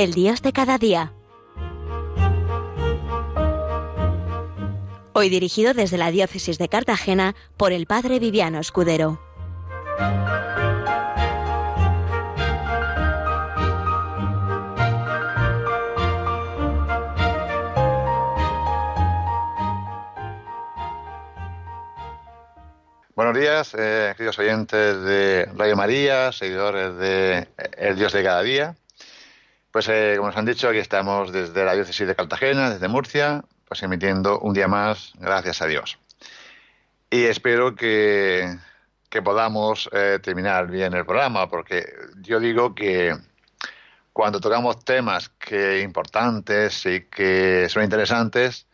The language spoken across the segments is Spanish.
El Dios de cada día. Hoy dirigido desde la Diócesis de Cartagena por el Padre Viviano Escudero. Buenos días, eh, queridos oyentes de Radio María, seguidores de El Dios de cada día. Pues eh, como nos han dicho, aquí estamos desde la diócesis de Cartagena, desde Murcia, pues emitiendo un día más, gracias a Dios. Y espero que, podamos eh, terminar bien el programa, porque yo digo que cuando tocamos temas que importantes y que son interesantes,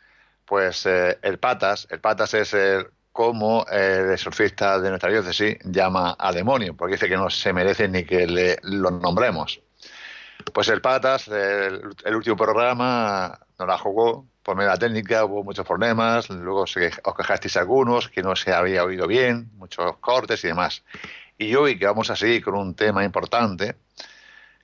pues el patas, el patas es el como el surfista de nuestra diócesis llama al demonio, porque dice que no se merece ni que le, lo nombremos. Pues el Patas, el, último programa, nos la jugó por medio de la técnica, hubo muchos problemas, luego se, os quejasteis algunos, que no se había oído bien, muchos cortes y demás. Y hoy que vamos a seguir con un tema importante,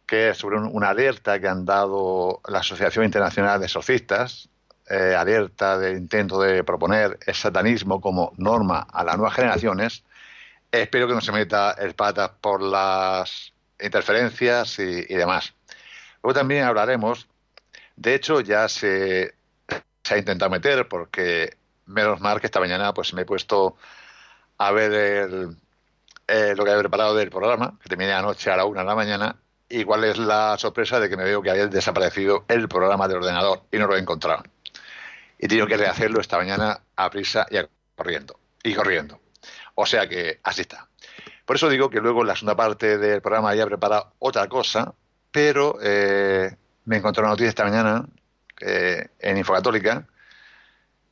que es sobre una alerta que han dado la Asociación Internacional de Exorcistas, eh, alerta del intento de proponer el satanismo como norma a las nuevas generaciones, espero que no se meta el pata por las interferencias y, demás. Luego también hablaremos, de hecho ya se, ha intentado meter porque menos mal que esta mañana pues me he puesto a ver el, eh, lo que había preparado del programa, que terminé anoche a la una de la mañana, y cuál es la sorpresa de que me veo que había desaparecido el programa del ordenador y no lo he encontrado y tengo que rehacerlo esta mañana a prisa y corriendo. Y corriendo. O sea que así está. Por eso digo que luego en la segunda parte del programa ya he preparado otra cosa, pero eh, me encontré una noticia esta mañana eh, en Infocatólica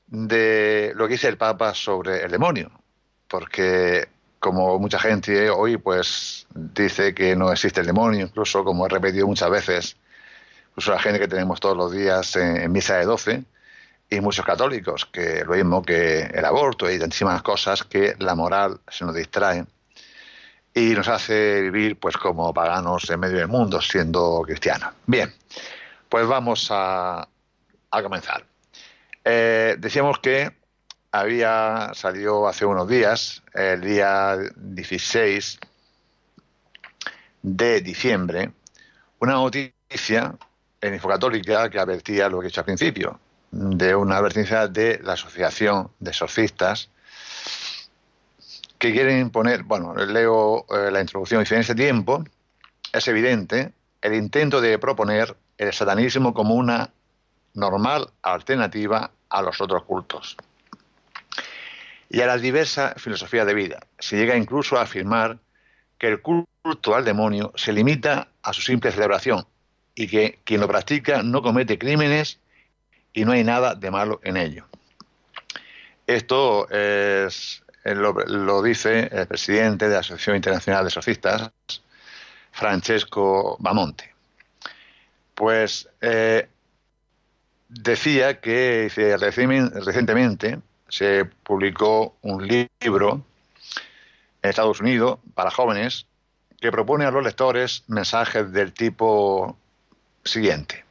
de lo que dice el Papa sobre el demonio. Porque como mucha gente hoy pues dice que no existe el demonio, incluso como he repetido muchas veces, incluso la gente que tenemos todos los días en, en misa de 12, y muchos católicos, que lo mismo que el aborto y tantísimas cosas que la moral se nos distrae y nos hace vivir pues como paganos en medio del mundo siendo cristianos. Bien, pues vamos a, a comenzar. Eh, decíamos que había salido hace unos días, el día 16 de diciembre, una noticia en Infocatólica que advertía lo que he hecho al principio, de una advertencia de la Asociación de Exorcistas que quieren imponer, bueno, leo eh, la introducción, dice, en ese tiempo es evidente el intento de proponer el satanismo como una normal alternativa a los otros cultos y a la diversa filosofía de vida. Se llega incluso a afirmar que el culto al demonio se limita a su simple celebración y que quien lo practica no comete crímenes y no hay nada de malo en ello. Esto es, lo, dice el presidente de la Asociación Internacional de Sofistas, Francesco Bamonte. Pues eh, decía que recientemente se publicó un libro en Estados Unidos para jóvenes que propone a los lectores mensajes del tipo siguiente.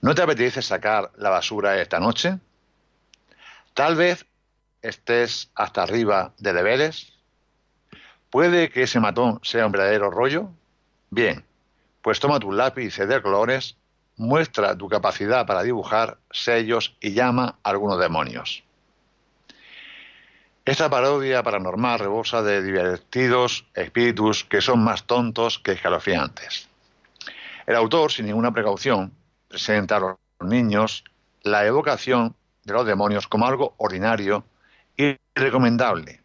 ¿No te apetece sacar la basura esta noche? Tal vez estés hasta arriba de deberes. ¿Puede que ese matón sea un verdadero rollo? Bien, pues toma tu lápiz de colores, muestra tu capacidad para dibujar sellos y llama a algunos demonios. Esta parodia paranormal rebosa de divertidos espíritus que son más tontos que escalofriantes. El autor, sin ninguna precaución, presenta a los niños la evocación de los demonios como algo ordinario y recomendable,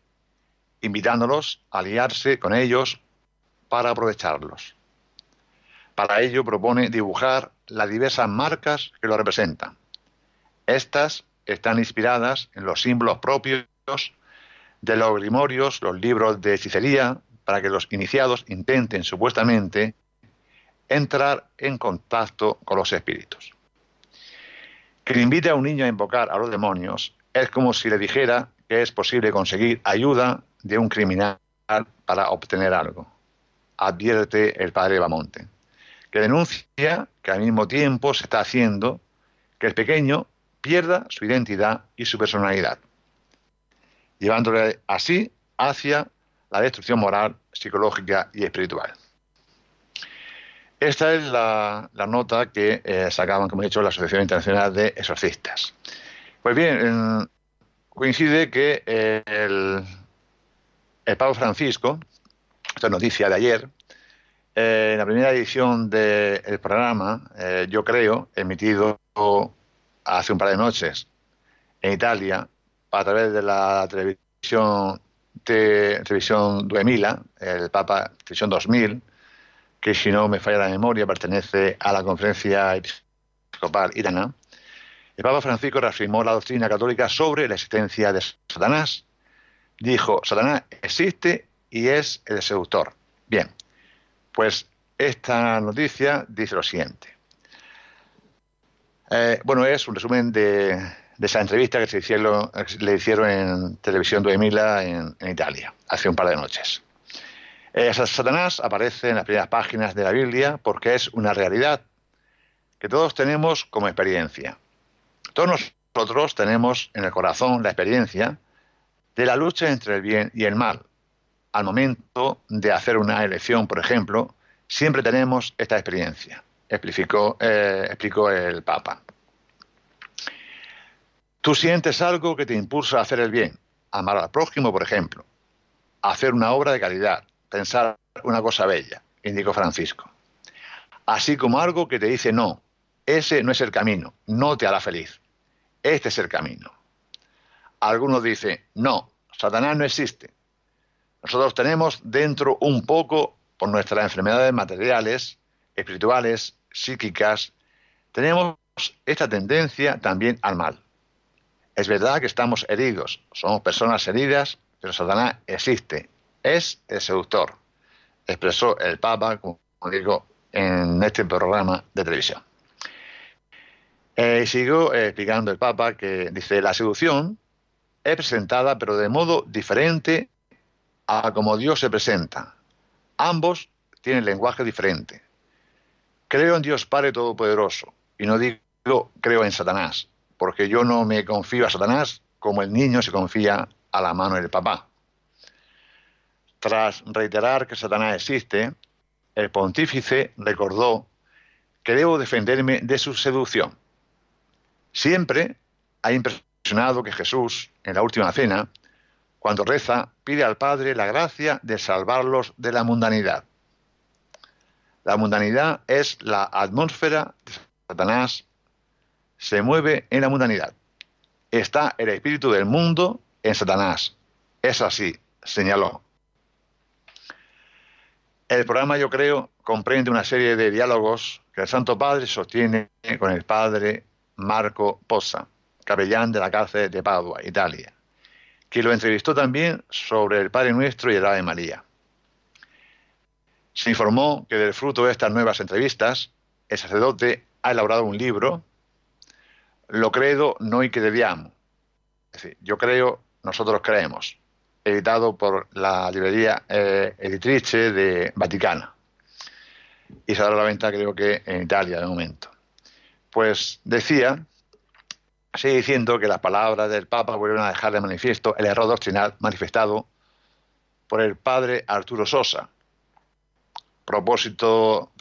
invitándolos a aliarse con ellos para aprovecharlos. Para ello propone dibujar las diversas marcas que lo representan. Estas están inspiradas en los símbolos propios de los grimorios, los libros de hechicería, para que los iniciados intenten supuestamente entrar en contacto con los espíritus. Que invite a un niño a invocar a los demonios es como si le dijera que es posible conseguir ayuda de un criminal para obtener algo. Advierte el padre Bamonte. que denuncia que al mismo tiempo se está haciendo que el pequeño pierda su identidad y su personalidad, llevándole así hacia la destrucción moral, psicológica y espiritual. Esta es la, nota que eh, sacaban, como he dicho, la Asociación Internacional de Exorcistas. Pues bien, coincide que eh, el, el Papa Francisco, esta noticia de ayer, eh, en la primera edición del programa, yo creo, emitido hace un par de noches en Italia, a través de la televisión, televisión 2000, el Papa Televisión 2000, que si no me falla la memoria pertenece a la conferencia episcopal irana, el Papa Francisco reafirmó la doctrina católica sobre la existencia de Satanás. Dijo, Satanás existe y es el seductor. Bien, pues esta noticia dice lo siguiente. Eh, bueno, es un resumen de, esa entrevista que se le hicieron en Televisión 2000 en, en Italia, hace un par de noches. Eh, Satanás aparece en las primeras páginas de la Biblia porque es una realidad que todos tenemos como experiencia. Todos nosotros tenemos en el corazón la experiencia de la lucha entre el bien y el mal. Al momento de hacer una elección, por ejemplo, siempre tenemos esta experiencia, explicó, eh, explicó el Papa. Tú sientes algo que te impulsa a hacer el bien, amar al prójimo, por ejemplo, hacer una obra de caridad, pensar una cosa bella, indicó Francisco. Así como algo que te dice no, ese no es el camino, no te hará feliz. Este es el camino. Algunos dicen, no, Satanás no existe. Nosotros tenemos dentro un poco, por nuestras enfermedades materiales, espirituales, psíquicas, tenemos esta tendencia también al mal. Es verdad que estamos heridos, somos personas heridas, pero Satanás existe es el seductor, expresó el Papa, como digo, en este programa de televisión. Eh, siguió explicando el Papa que dice, la seducción es presentada pero de modo diferente a como Dios se presenta. Ambos tienen lenguaje diferente. Creo en Dios Padre Todopoderoso y no digo creo en Satanás, porque yo no me confío a Satanás como el niño se confía a la mano del papá. Tras reiterar que Satanás existe, el pontífice recordó que debo defenderme de su seducción. Siempre ha impresionado que Jesús, en la última cena, cuando reza, pide al Padre la gracia de salvarlos de la mundanidad. La mundanidad es la atmósfera de Satanás, se mueve en la mundanidad. Está el espíritu del mundo en Satanás. Es así, señaló. El programa, yo creo, comprende una serie de diálogos que el Santo Padre sostiene con el padre Marco Pozza, capellán de la cárcel de Padua, Italia, que lo entrevistó también sobre el Padre Nuestro y el Ave María. Se informó que del fruto de estas nuevas entrevistas, el sacerdote ha elaborado un libro, Lo credo noi crediamo. Es decir, yo creo, nosotros creemos editado por la librería eh, editrice de Vaticana. Y se dará la venta creo que en Italia de momento. Pues decía, sigue diciendo que las palabras del Papa vuelven a dejar de manifiesto el error doctrinal manifestado por el padre Arturo Sosa, propósito,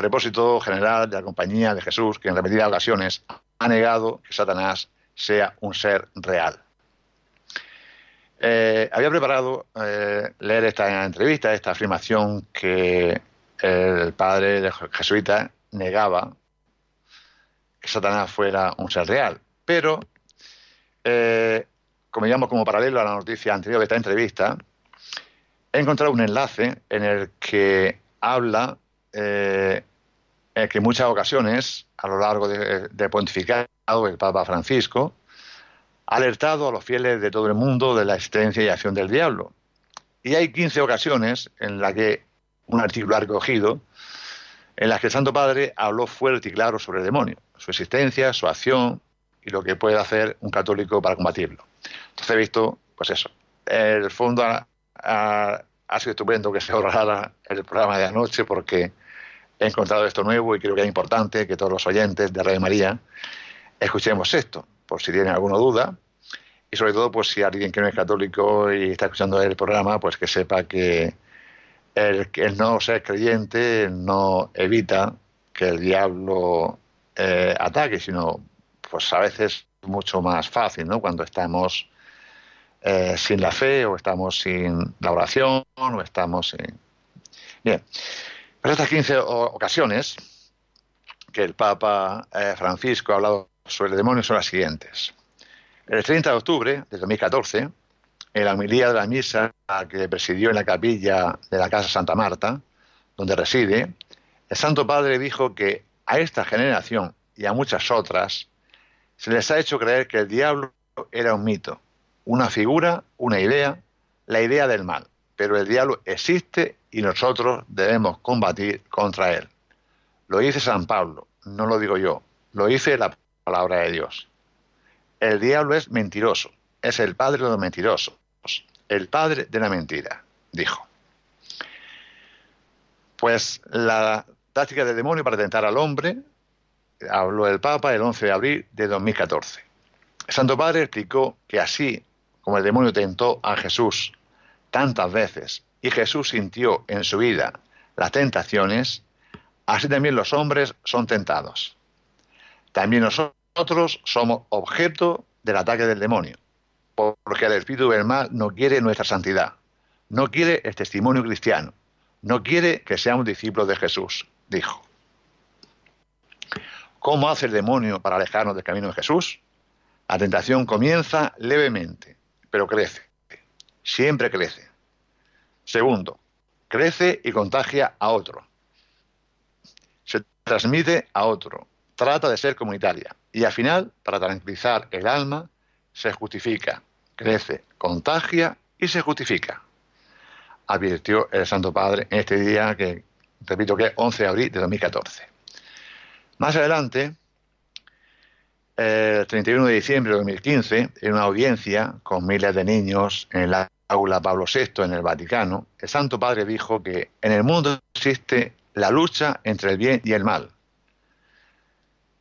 general de la Compañía de Jesús, que en repetidas ocasiones ha negado que Satanás sea un ser real. Eh, había preparado eh, leer esta entrevista, esta afirmación que el padre jesuita negaba que Satanás fuera un ser real. Pero, eh, como digamos como paralelo a la noticia anterior de esta entrevista, he encontrado un enlace en el que habla en que en muchas ocasiones, a lo largo de, pontificado el Papa Francisco, alertado a los fieles de todo el mundo de la existencia y acción del diablo. Y hay 15 ocasiones en las que un artículo ha recogido en las que el Santo Padre habló fuerte y claro sobre el demonio, su existencia, su acción y lo que puede hacer un católico para combatirlo. Entonces he visto, pues eso, el fondo ha, sido estupendo que se ahorrara el programa de anoche porque he encontrado esto nuevo y creo que es importante que todos los oyentes de Radio María escuchemos esto, por si tienen alguna duda. Y sobre todo, pues si alguien que no es católico y está escuchando el programa, pues que sepa que el, el no ser creyente no evita que el diablo eh, ataque, sino pues a veces mucho más fácil, ¿no? Cuando estamos eh, sin la fe o estamos sin la oración o estamos sin... Bien, pero estas 15 ocasiones que el Papa eh, Francisco ha hablado sobre el demonio son las siguientes. El 30 de octubre de 2014, en la homilía de la misa que presidió en la capilla de la Casa Santa Marta, donde reside, el Santo Padre dijo que a esta generación y a muchas otras se les ha hecho creer que el diablo era un mito, una figura, una idea, la idea del mal. Pero el diablo existe y nosotros debemos combatir contra él. Lo dice San Pablo, no lo digo yo, lo dice la palabra de Dios. El diablo es mentiroso, es el padre de los mentirosos, el padre de la mentira, dijo. Pues la táctica del demonio para tentar al hombre habló el Papa el 11 de abril de 2014. El Santo Padre explicó que así como el demonio tentó a Jesús tantas veces y Jesús sintió en su vida las tentaciones, así también los hombres son tentados. También nosotros somos objeto del ataque del demonio, porque el espíritu del mal no quiere nuestra santidad, no quiere el testimonio cristiano, no quiere que seamos discípulos de Jesús, dijo. ¿Cómo hace el demonio para alejarnos del camino de Jesús? La tentación comienza levemente, pero crece. Siempre crece. Segundo, crece y contagia a otro. Se transmite a otro. Trata de ser comunitaria. Y al final, para tranquilizar el alma, se justifica, crece, contagia y se justifica. Advirtió el Santo Padre en este día que, repito que es 11 de abril de 2014. Más adelante, el 31 de diciembre de 2015, en una audiencia con miles de niños en el aula Pablo VI en el Vaticano, el Santo Padre dijo que en el mundo existe la lucha entre el bien y el mal.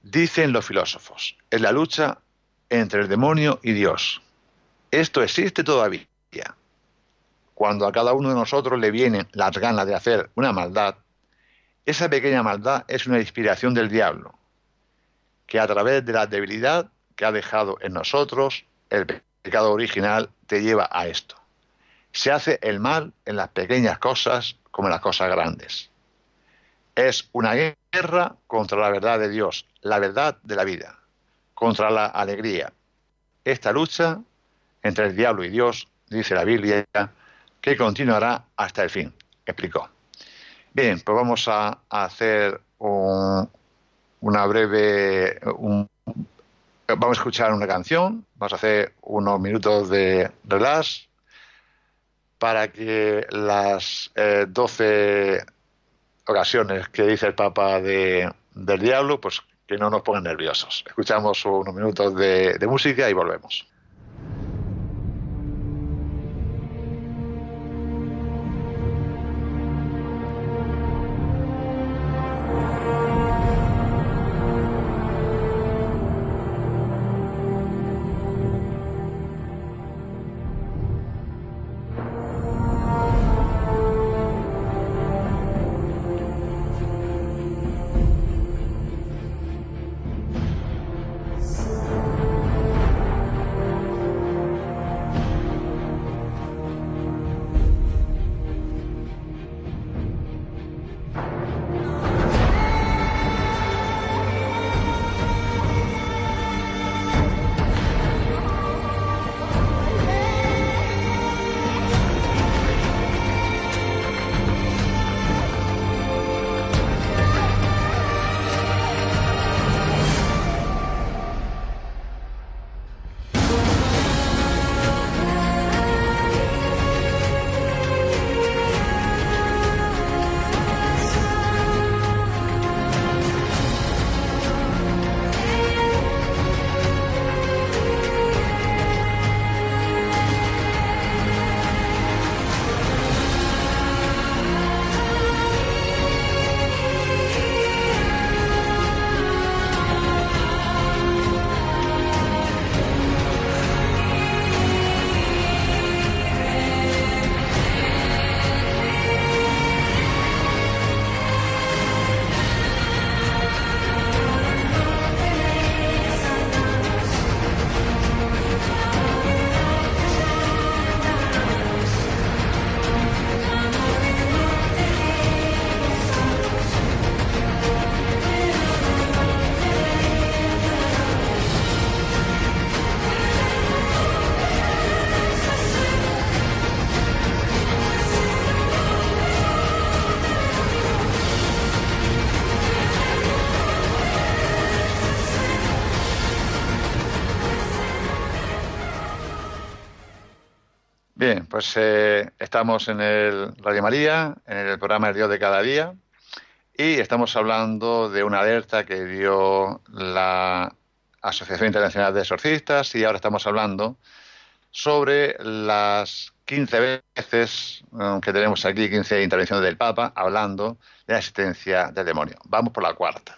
Dicen los filósofos, es la lucha entre el demonio y Dios. Esto existe todavía. Cuando a cada uno de nosotros le vienen las ganas de hacer una maldad, esa pequeña maldad es una inspiración del diablo, que a través de la debilidad que ha dejado en nosotros, el pecado original te lleva a esto. Se hace el mal en las pequeñas cosas como en las cosas grandes. Es una guerra contra la verdad de Dios, la verdad de la vida, contra la alegría. Esta lucha entre el diablo y Dios, dice la Biblia, que continuará hasta el fin, explicó. Bien, pues vamos a, hacer una breve... vamos a escuchar una canción, vamos a hacer unos minutos de relax para que las eh, doce ocasiones que dice el Papa de, del diablo, pues que no nos pongan nerviosos. Escuchamos unos minutos de música y volvemos. Pues eh, estamos en el Radio María, en el programa El Dios de cada día, y estamos hablando de una alerta que dio la Asociación Internacional de Exorcistas, y ahora estamos hablando sobre las 15 veces que tenemos aquí, 15 intervenciones del Papa, hablando de la existencia del demonio. Vamos por la cuarta.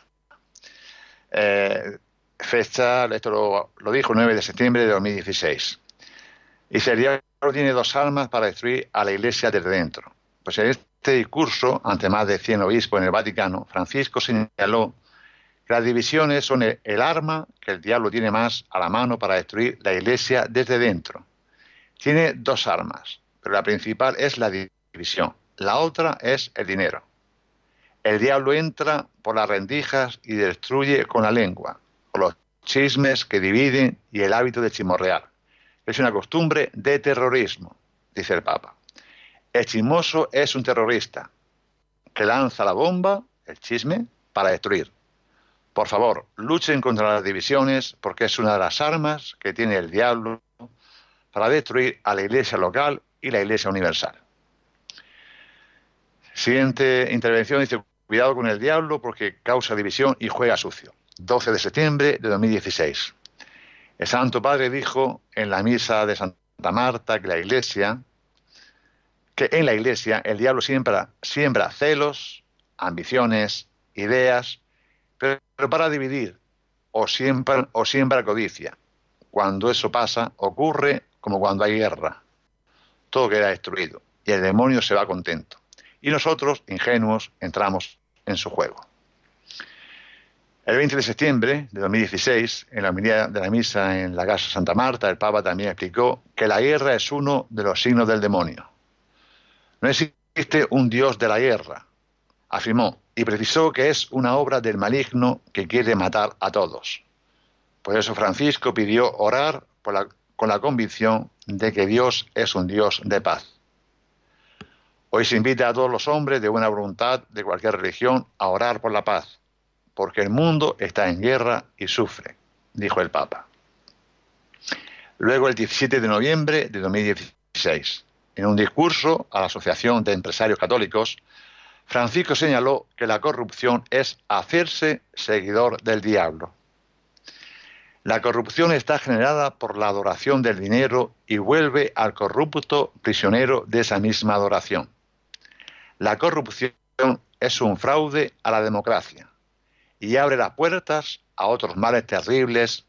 Eh, fecha, esto lo, lo dijo el 9 de septiembre de 2016. Y sería tiene dos almas para destruir a la Iglesia desde dentro. Pues en este discurso, ante más de 100 obispos en el Vaticano, Francisco señaló que las divisiones son el, arma que el diablo tiene más a la mano para destruir la Iglesia desde dentro. Tiene dos armas, pero la principal es la división. La otra es el dinero. El diablo entra por las rendijas y destruye con la lengua, con los chismes que dividen y el hábito de chimorreal es una costumbre de terrorismo, dice el Papa. El chismoso es un terrorista que lanza la bomba, el chisme, para destruir. Por favor, luchen contra las divisiones porque es una de las armas que tiene el diablo para destruir a la Iglesia local y la Iglesia universal. Siguiente intervención dice, cuidado con el diablo porque causa división y juega sucio. 12 de septiembre de 2016. El Santo Padre dijo en la misa de Santa Marta que la Iglesia, que en la Iglesia el diablo siembra, siembra celos, ambiciones, ideas, pero, para dividir, o siembra, o siembra codicia. Cuando eso pasa, ocurre como cuando hay guerra. Todo queda destruido y el demonio se va contento. Y nosotros, ingenuos, entramos en su juego. El 20 de septiembre de 2016, en la homilía de la misa en la casa Santa Marta, el Papa también explicó que la guerra es uno de los signos del demonio. No existe un Dios de la guerra, afirmó, y precisó que es una obra del maligno que quiere matar a todos. Por eso Francisco pidió orar con la convicción de que Dios es un Dios de paz. Hoy se invita a todos los hombres de buena voluntad de cualquier religión a orar por la paz porque el mundo está en guerra y sufre, dijo el Papa. Luego, el 17 de noviembre de 2016, en un discurso a la Asociación de Empresarios Católicos, Francisco señaló que la corrupción es hacerse seguidor del diablo. La corrupción está generada por la adoración del dinero y vuelve al corrupto prisionero de esa misma adoración. La corrupción es un fraude a la democracia y abre las puertas a otros males terribles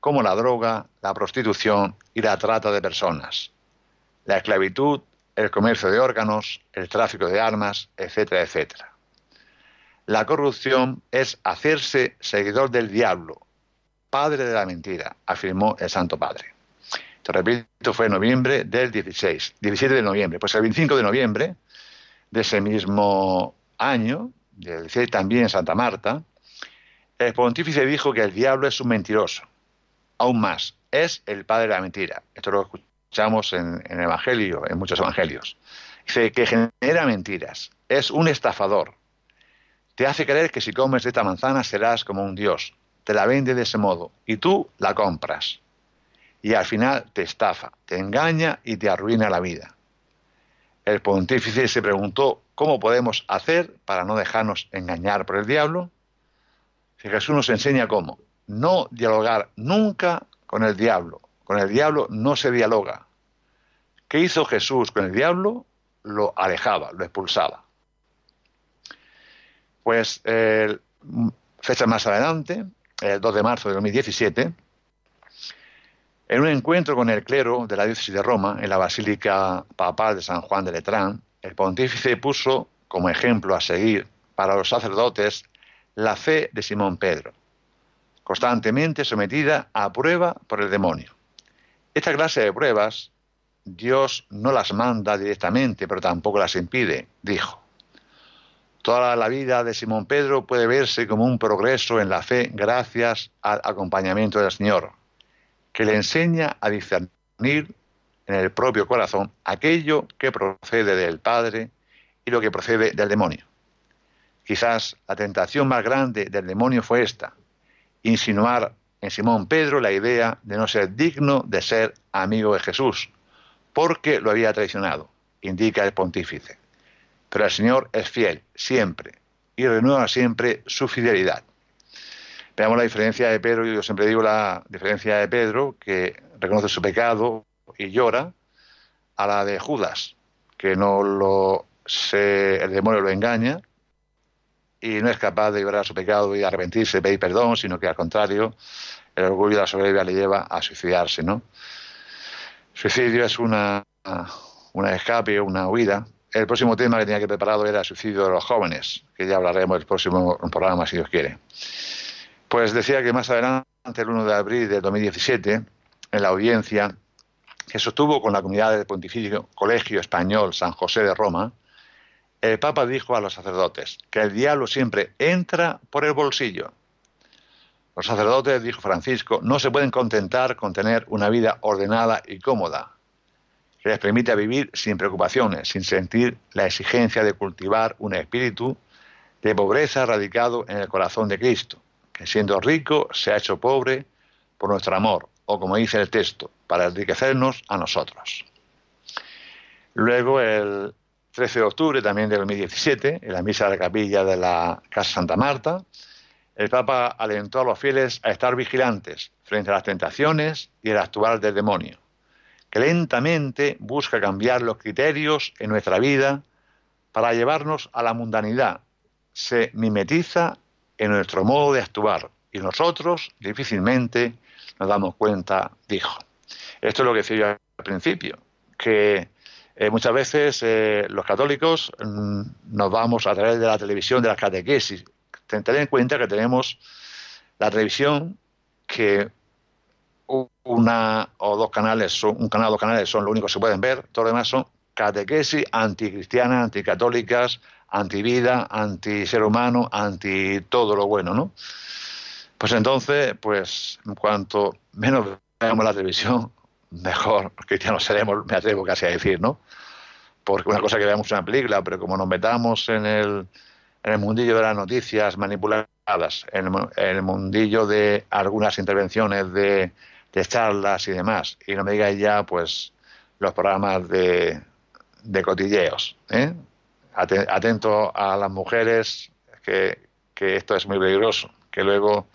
como la droga, la prostitución y la trata de personas, la esclavitud, el comercio de órganos, el tráfico de armas, etcétera, etcétera. La corrupción es hacerse seguidor del diablo, padre de la mentira, afirmó el Santo Padre. Te repito, fue en noviembre del 16, 17 de noviembre. Pues el 25 de noviembre de ese mismo año, del 16 también en Santa Marta, el pontífice dijo que el diablo es un mentiroso. Aún más, es el padre de la mentira. Esto lo escuchamos en, el Evangelio, en muchos evangelios. Dice que genera mentiras. Es un estafador. Te hace creer que si comes esta manzana serás como un dios. Te la vende de ese modo y tú la compras. Y al final te estafa, te engaña y te arruina la vida. El pontífice se preguntó cómo podemos hacer para no dejarnos engañar por el diablo. Jesús nos enseña cómo. No dialogar nunca con el diablo. Con el diablo no se dialoga. ¿Qué hizo Jesús con el diablo? Lo alejaba, lo expulsaba. Pues eh, fecha más adelante, el 2 de marzo de 2017, en un encuentro con el clero de la diócesis de Roma, en la Basílica Papal de San Juan de Letrán, el pontífice puso como ejemplo a seguir para los sacerdotes la fe de Simón Pedro, constantemente sometida a prueba por el demonio. Esta clase de pruebas Dios no las manda directamente, pero tampoco las impide, dijo. Toda la vida de Simón Pedro puede verse como un progreso en la fe gracias al acompañamiento del Señor, que le enseña a discernir en el propio corazón aquello que procede del Padre y lo que procede del demonio. Quizás la tentación más grande del demonio fue esta, insinuar en Simón Pedro la idea de no ser digno de ser amigo de Jesús, porque lo había traicionado, indica el pontífice. Pero el Señor es fiel, siempre, y renueva siempre su fidelidad. Veamos la diferencia de Pedro, yo siempre digo la diferencia de Pedro, que reconoce su pecado y llora, a la de Judas, que no lo se, el demonio lo engaña y no es capaz de llorar su pecado y arrepentirse, pedir perdón, sino que al contrario, el orgullo y la soberbia le lleva a suicidarse, ¿no? Suicidio es una, una escape, una huida. El próximo tema que tenía que preparado era el suicidio de los jóvenes, que ya hablaremos el próximo programa, si Dios quiere. Pues decía que más adelante, el 1 de abril de 2017, en la audiencia que sostuvo con la comunidad del Pontificio Colegio Español San José de Roma, el Papa dijo a los sacerdotes que el diablo siempre entra por el bolsillo. Los sacerdotes, dijo Francisco, no se pueden contentar con tener una vida ordenada y cómoda, que les permita vivir sin preocupaciones, sin sentir la exigencia de cultivar un espíritu de pobreza radicado en el corazón de Cristo, que siendo rico se ha hecho pobre por nuestro amor, o como dice el texto, para enriquecernos a nosotros. Luego, el 13 de octubre también de 2017, en la misa de la capilla de la Casa Santa Marta, el Papa alentó a los fieles a estar vigilantes frente a las tentaciones y el actuar del demonio, que lentamente busca cambiar los criterios en nuestra vida para llevarnos a la mundanidad. Se mimetiza en nuestro modo de actuar y nosotros difícilmente nos damos cuenta, dijo. Esto es lo que decía yo al principio, que eh, muchas veces eh, los católicos mm, nos vamos a través de la televisión, de las catequesis. Ten en cuenta que tenemos la televisión que una o dos canales, son, un canal o dos canales son los únicos que se pueden ver, todo lo demás son catequesis anticristianas, anticatólicas, antivida, anti ser humano, anti todo lo bueno, ¿no? Pues entonces, pues en cuanto menos veamos la televisión, mejor cristianos seremos, me atrevo casi a decir, ¿no? Porque una cosa que veamos una película, pero como nos metamos en el, en el mundillo de las noticias manipuladas, en el, mundillo de algunas intervenciones de, de, charlas y demás, y no me digáis ya, pues, los programas de, de cotilleos, ¿eh? Atento a las mujeres, que, que esto es muy peligroso, que luego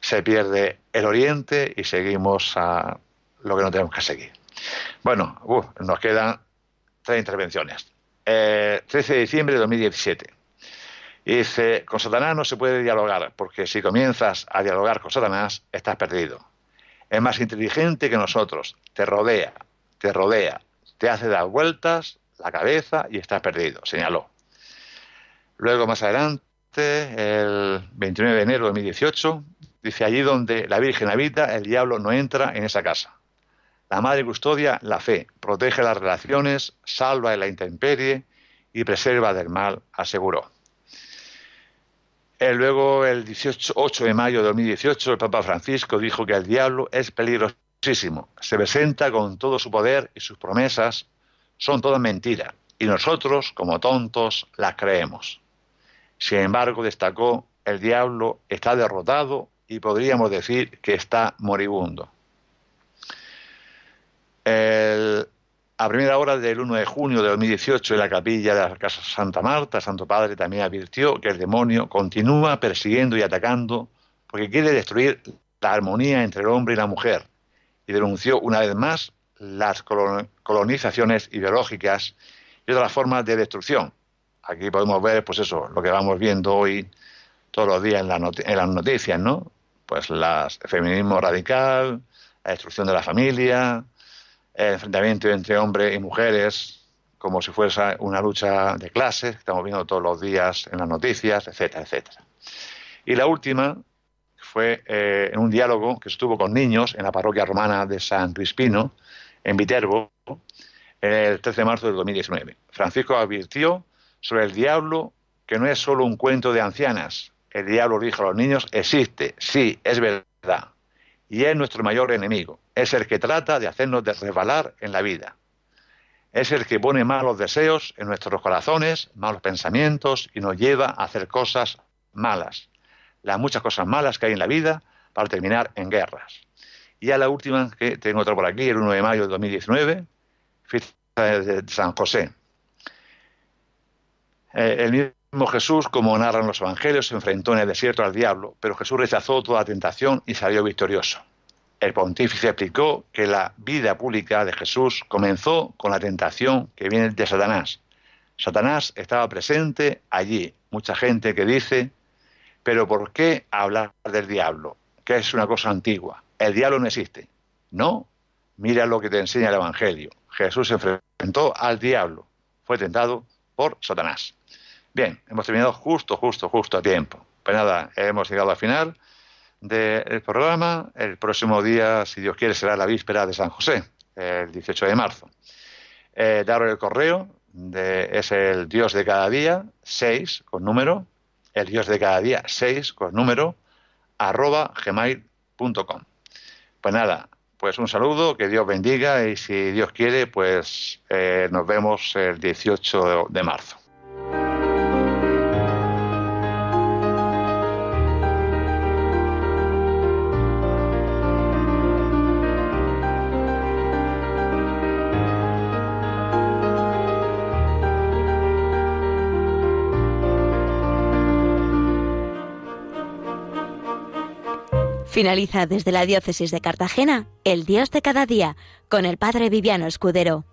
se pierde el oriente y seguimos a lo que no tenemos que seguir. Bueno, nos quedan tres intervenciones. 13 eh, de diciembre de 2017. Y dice, con Satanás no se puede dialogar, porque si comienzas a dialogar con Satanás, estás perdido. Es más inteligente que nosotros, te rodea, te rodea, te hace dar vueltas la cabeza y estás perdido, señaló. Luego, más adelante, el 29 de enero de 2018, dice, allí donde la Virgen habita, el diablo no entra en esa casa. La madre custodia la fe, protege las relaciones, salva de la intemperie y preserva del mal, aseguró. Eh, luego, el 18, 8 de mayo de 2018, el Papa Francisco dijo que el diablo es peligrosísimo. Se presenta con todo su poder y sus promesas son todas mentiras. Y nosotros, como tontos, las creemos. Sin embargo, destacó, el diablo está derrotado y podríamos decir que está moribundo a primera hora del 1 de junio de 2018, en la capilla de la Casa Santa Marta, Santo Padre también advirtió que el demonio continúa persiguiendo y atacando porque quiere destruir la armonía entre el hombre y la mujer y denunció una vez más las colonizaciones ideológicas y otras formas de destrucción. Aquí podemos ver, pues eso, lo que vamos viendo hoy todos los días en, en las noticias, ¿no? Pues el feminismo radical, la destrucción de la familia, el enfrentamiento entre hombres y mujeres como si fuese una lucha de clases, que estamos viendo todos los días en las noticias, etcétera, etcétera. Y la última fue eh, en un diálogo que estuvo con niños en la parroquia romana de San Crispino, en Viterbo, el 13 de marzo del 2019. Francisco advirtió sobre el diablo que no es solo un cuento de ancianas. El diablo, dijo a los niños, existe, sí, es verdad y es nuestro mayor enemigo. Es el que trata de hacernos resbalar en la vida. Es el que pone malos deseos en nuestros corazones, malos pensamientos y nos lleva a hacer cosas malas. Las muchas cosas malas que hay en la vida para terminar en guerras. Y a la última, que tengo otra por aquí, el 1 de mayo de 2019, fiesta de San José. Eh, el mismo Jesús, como narran los evangelios, se enfrentó en el desierto al diablo, pero Jesús rechazó toda tentación y salió victorioso. El pontífice explicó que la vida pública de Jesús comenzó con la tentación que viene de Satanás. Satanás estaba presente allí. Mucha gente que dice, pero ¿por qué hablar del diablo? Que es una cosa antigua. El diablo no existe. No, mira lo que te enseña el Evangelio. Jesús se enfrentó al diablo. Fue tentado por Satanás. Bien, hemos terminado justo, justo, justo a tiempo. Pues nada, hemos llegado al final del programa. El próximo día, si Dios quiere, será la víspera de San José, el 18 de marzo. Eh, daros el correo, de, es el Dios de cada día, 6 con número, el Dios de cada día, 6 con número, arroba gmail.com. Pues nada, pues un saludo, que Dios bendiga y si Dios quiere, pues eh, nos vemos el 18 de marzo. Finaliza desde la diócesis de Cartagena, El Dios de cada día, con el Padre Viviano Escudero.